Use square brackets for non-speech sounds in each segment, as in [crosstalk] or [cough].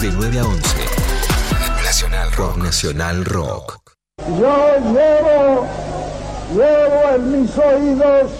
De 9 a 11. Nacional Rock. Nacional Rock. Yo llevo, llevo en mis oídos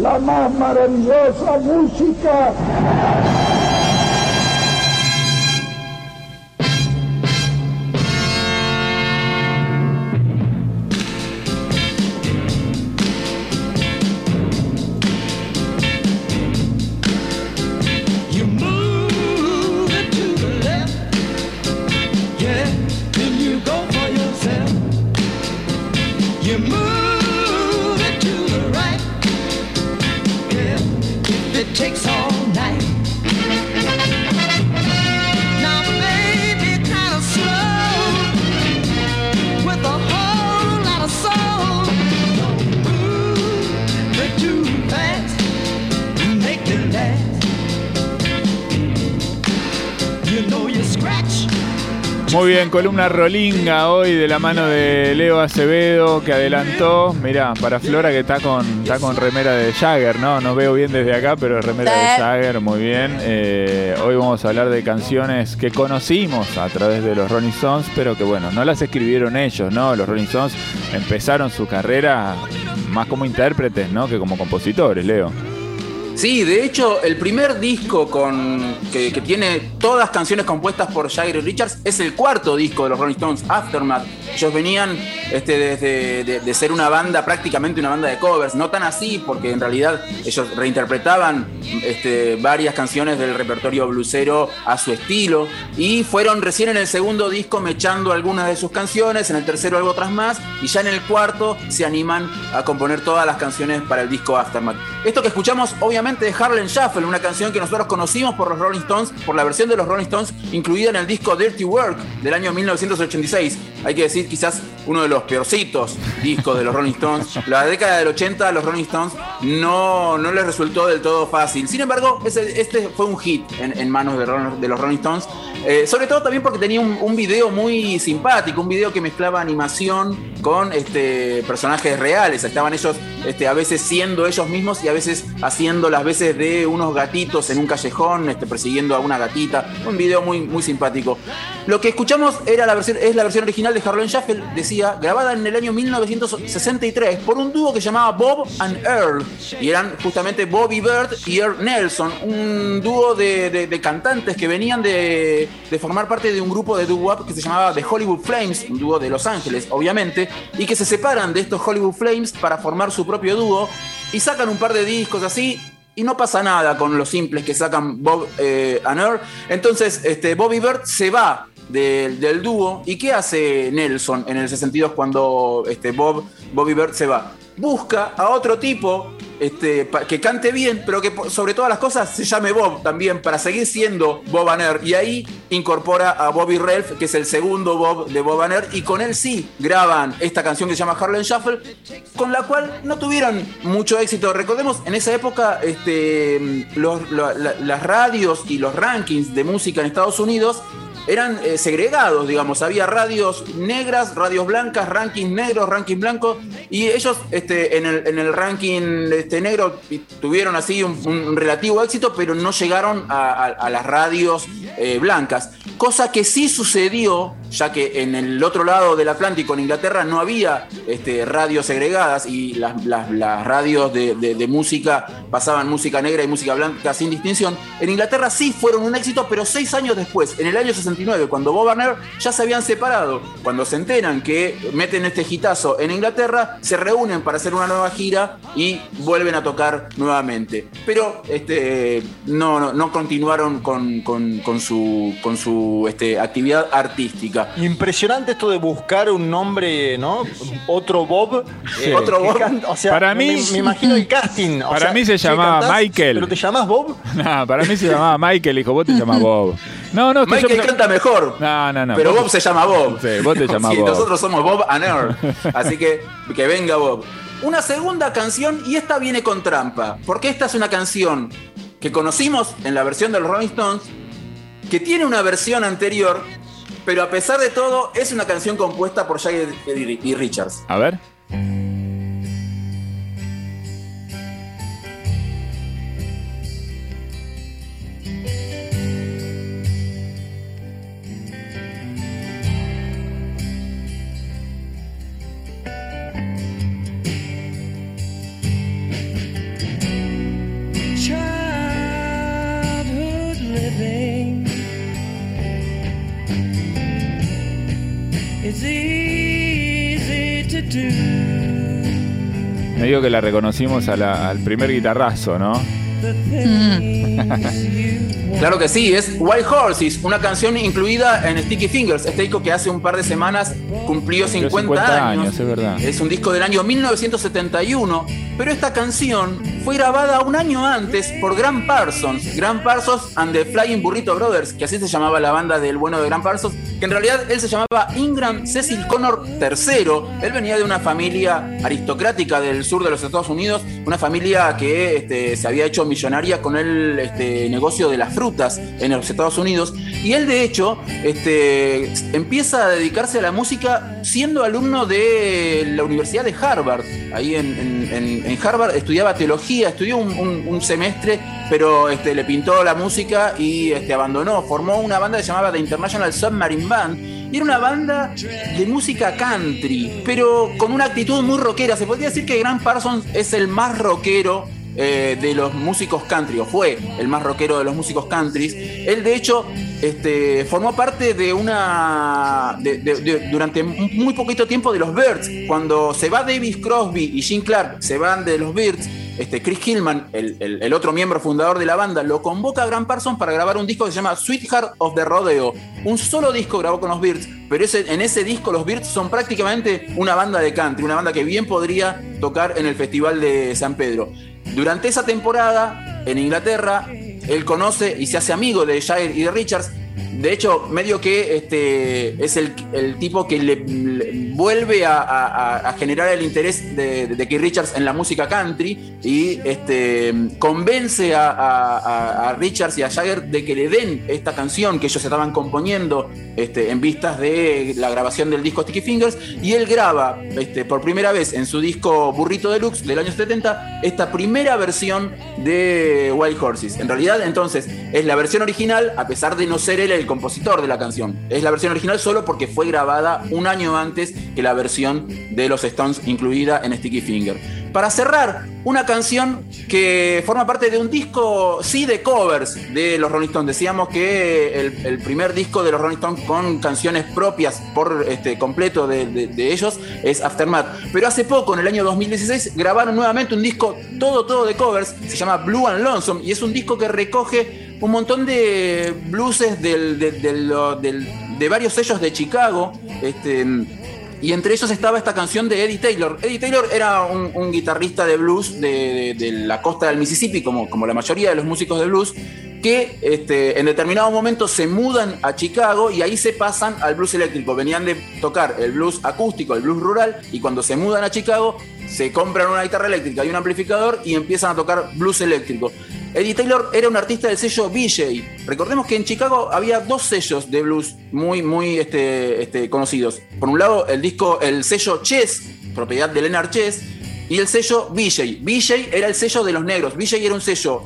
la más maravillosa música. Muy bien, columna rolinga hoy de la mano de Leo Acevedo que adelantó. Mira, para Flora que está con, está con remera de Jagger, ¿no? No veo bien desde acá, pero remera de. Jagger, muy bien. Eh, hoy vamos a hablar de canciones que conocimos a través de los Rolling Stones, pero que bueno, no las escribieron ellos, ¿no? Los Rolling Stones empezaron su carrera más como intérpretes, ¿no? Que como compositores, Leo. Sí, de hecho, el primer disco con, que, tiene todas canciones compuestas por y Richards es el cuarto disco de los Rolling Stones, Aftermath. Ellos venían este, desde de, de ser una banda, prácticamente una banda de covers, no tan así, porque en realidad ellos reinterpretaban este, varias canciones del repertorio blusero a su estilo y fueron recién en el segundo disco mechando algunas de sus canciones, en el tercero algo otras más y ya en el cuarto se animan a componer todas las canciones para el disco Aftermath. Esto que escuchamos obviamente de Harlem Shuffle, una canción que nosotros conocimos por los Rolling Stones, por la versión de los Rolling Stones incluida en el disco Dirty Work del año 1986. Hay que decir quizás uno de los peorcitos discos de los Rolling Stones. La década del 80 a los Rolling Stones no, no les resultó del todo fácil. Sin embargo, este fue un hit en, manos de los Rolling Stones. Eh, sobre todo también porque tenía un, un video muy simpático, un video que mezclaba animación con este, personajes reales. Estaban ellos este, a veces siendo ellos mismos y a veces haciendo las veces de unos gatitos en un callejón, este, persiguiendo a una gatita. Un video muy, muy simpático. Lo que escuchamos era la versión, es la versión original de Harlan Shuffle, decía, grabada en el año 1963 por un dúo que llamaba Bob and Earl. Y eran justamente Bobby Bird y Earl Nelson, un dúo de, de- de cantantes que venían de, de formar parte de un grupo de doo-wop que se llamaba The Hollywood Flames, un dúo de Los Ángeles, obviamente, y que se separan de estos Hollywood Flames para formar su propio dúo y sacan un par de discos así. Y no pasa nada con los simples que sacan Bob eh, and Earl. Entonces, este, Bobby Bird se va del, dúo. ¿Y qué hace Nelson en el 62 cuando este, Bob, Bobby Bird se va? Busca a otro tipo este, que cante bien, pero que sobre todas las cosas se llame Bob también, para seguir siendo Bob Aner. Y ahí incorpora a Bobby Ralph, que es el segundo Bob de Bob Aner, y con él sí graban esta canción que se llama Harlem Shuffle, con la cual no tuvieron mucho éxito. Recordemos, en esa época este, los- lo- la- las radios y los rankings de música en Estados Unidos eran eh, segregados, digamos. Había radios negras, radios blancas, rankings negros, rankings blancos. Y ellos este, en, el, en el ranking este, negro tuvieron así un, relativo éxito, pero no llegaron a las radios eh, blancas. Cosa que sí sucedió, ya que en el otro lado del Atlántico, en Inglaterra, no había este, radios segregadas y las, radios de, música pasaban música negra y música blanca sin distinción. En Inglaterra sí fueron un éxito, pero seis años después, en el año 69, cuando Bob Warner ya se habían separado, cuando se enteran que meten este hitazo en Inglaterra, se reúnen para hacer una nueva gira y vuelven a tocar nuevamente. Pero este, no, continuaron con su este, actividad artística. Impresionante esto de buscar un nombre, ¿no? Otro Bob. eh, Otro Bob. can- o sea, Para me, mí- me imagino el casting. o Para sea, mí se llamaba cantás, Michael. ¿Pero te llamás Bob? [laughs] No, para mí se llamaba Michael, dijo, vos te llamás [laughs] Bob. No, no, Michael yo- canta mejor. No, no, no. Pero Bob se llama Bob. Sí, vos te [laughs] llamás Sí, Bob. Nosotros somos Bob and Earl. Así que que venga Bob. Una segunda canción, y esta viene con trampa. Porque esta es una canción que conocimos en la versión de los Rolling Stones, que tiene una versión anterior, pero a pesar de todo, es una canción compuesta por Jagger y Richards. A ver. Medio que la reconocimos a la- al primer guitarrazo, ¿no? You [laughs] Claro que sí, es Wild Horses, una canción incluida en Sticky Fingers, este disco que hace un par de semanas cumplió 50, 50 años. años, es verdad. Es un disco del año 1971, pero esta canción fue grabada un año antes por Graham Parsons, Graham Parsons and the Flying Burrito Brothers, que así se llamaba la banda del bueno de Graham Parsons, que en realidad él se llamaba Ingram Cecil Connor III. Él venía de una familia aristocrática del sur de los Estados Unidos, una familia que este, se había hecho millonaria con el este, negocio de las frutas en los Estados Unidos. Y él, de hecho, este, empieza a dedicarse a la música siendo alumno de la Universidad de Harvard. Ahí en, Harvard estudiaba teología, estudió un semestre, pero este, le pintó la música y este, abandonó. Formó una banda que se llamaba The International Submarine Band. Y era una banda de música country, pero con una actitud muy rockera. Se podría decir que Grant Parsons es el más rockero eh, de los músicos country, o fue el más rockero de los músicos country. Él, de hecho, este, formó parte de una. durante muy poquito tiempo de los Birds. Cuando se va Davis Crosby y Gene Clark, se van de los Birds. Este, Chris Hillman, el, el- el otro miembro fundador de la banda, lo convoca a Grant Parsons para grabar un disco que se llama Sweetheart of the Rodeo. Un solo disco grabó con los Birds, pero ese- en ese disco los Birds son prácticamente una banda de country, una banda que bien podría tocar en el Festival de San Pedro. Durante esa temporada, en Inglaterra, él conoce y se hace amigo de Jair y de Richards. De hecho, medio que este, es el, tipo que le vuelve a, generar el interés de, Keith Richards en la música country y este, convence a Richards y a Jagger de que le den esta canción que ellos estaban componiendo este, en vistas de la grabación del disco Sticky Fingers y él graba este, por primera vez en su disco Burrito Deluxe del año 70 esta primera versión de Wild Horses. En realidad entonces es la versión original a pesar de no ser él el compositor de la canción. Es la versión original solo porque fue grabada un año antes que la versión de los Stones incluida en Sticky Finger. Para cerrar, una canción que forma parte de un disco, sí, de covers de los Rolling Stones. Decíamos que el, primer disco de los Rolling Stones con canciones propias por este, completo de, ellos es Aftermath. Pero hace poco, en el año 2016, grabaron nuevamente un disco todo, todo de covers. Se llama Blue and Lonesome y es un disco que recoge un montón de blueses de varios sellos de Chicago. Este, y entre ellos estaba esta canción de Eddie Taylor. Eddie Taylor era un, guitarrista de blues de, la costa del Mississippi, como, como la mayoría de los músicos de blues, que este, en determinado momento se mudan a Chicago y ahí se pasan al blues eléctrico. Venían de tocar el blues acústico, el blues rural, y cuando se mudan a Chicago se compran una guitarra eléctrica y un amplificador y empiezan a tocar blues eléctrico. Eddie Taylor era un artista del sello BJ. Recordemos que en Chicago había dos sellos de blues muy, muy este, este, conocidos. Por un lado, el disco, el sello Chess, propiedad de Leonard Chess, y el sello BJ. BJ era el sello de los negros. BJ era un sello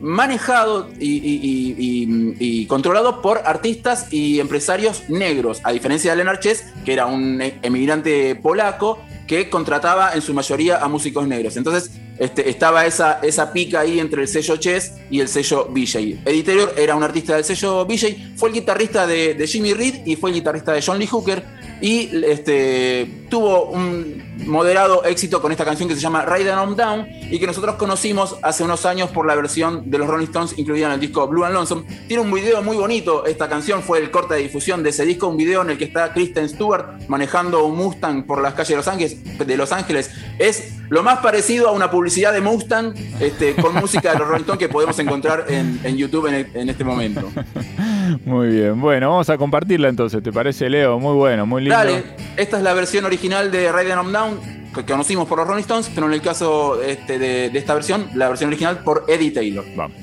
manejado y, controlado por artistas y empresarios negros, a diferencia de Leonard Chess, que era un emigrante polaco que contrataba en su mayoría a músicos negros. Entonces este, estaba esa, esa pica ahí entre el sello Chess y el sello BJ. Eddie Taylor era un artista del sello BJ, fue el guitarrista de, Jimmy Reed y fue el guitarrista de John Lee Hooker y este, tuvo un moderado éxito con esta canción que se llama Ride On Down y que nosotros conocimos hace unos años por la versión de los Rolling Stones incluida en el disco Blue and Lonesome. Tiene un video muy bonito, esta canción fue el corte de difusión de ese disco, un video en el que está Kristen Stewart manejando un Mustang por las calles de Los Ángeles. De Los Ángeles. Es lo más parecido a una publicidad de Mustang este, con música de los Rolling Stones que podemos encontrar en, en YouTube en, el- en este momento. [laughs] Muy bien. Bueno, vamos a compartirla entonces. ¿Te parece, Leo? Muy bueno, muy lindo. Dale, esta es la versión original de Ride On Down que que conocimos por los Rolling Stones, pero en el caso este, de, de esta versión, la versión original por Eddie Taylor. Vamos.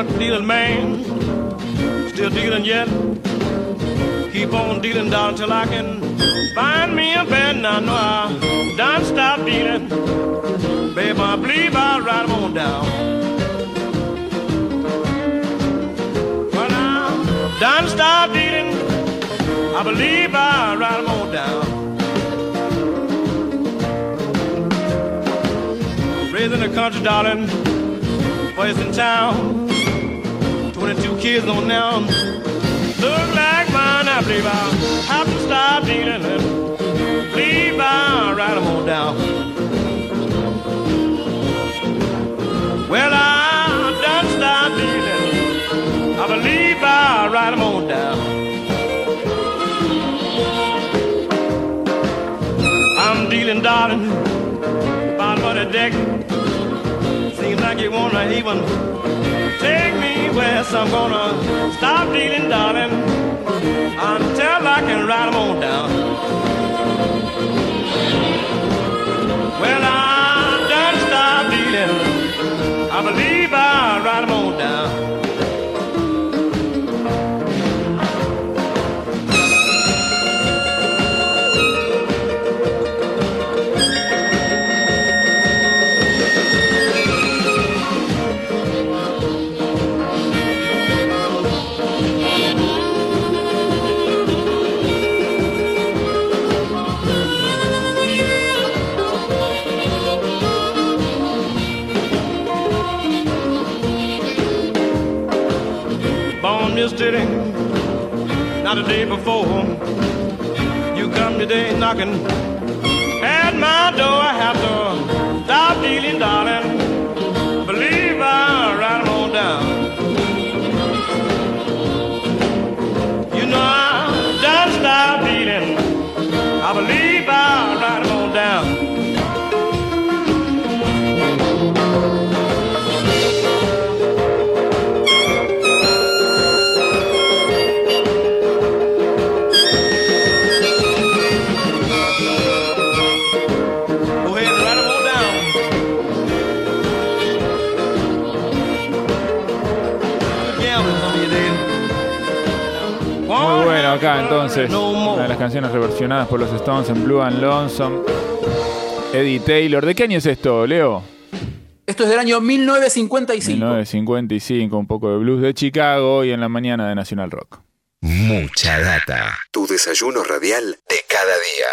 A dealing man, still dealing yet. Keep on dealing down till I can find me a bed. Now I know I done stop dealing. Babe, I believe I'll ride on down. Well, now, done stop dealing. I believe I'll ride on down. Raise in the country, darling. Boys in town. 22 kids on now. Look like mine, I believe I'll have to stop dealing and believe I'll write 'em on down. Well, I done stopped dealing. I believe I'll write 'em on down. I'm dealing, darling, bottom of the deck. Seems like you wanna even take me west. I'm gonna stop dealing, darling, until I can write 'em on down. Well, I done stopped dealing. I believe born yesterday, not the day before. You come today knocking at my door. I have to stop dealing, darling. Believe I'll 'em on down. You know I done stop dealing. I believe Acá entonces. Una de las canciones reversionadas por los Stones en Blue and Lonesome. Eddie Taylor. ¿De qué año es esto, Leo? Esto es del año 1955. 1955, un poco de blues de Chicago y en la mañana de National Rock. Mucha data. Tu desayuno radial de cada día.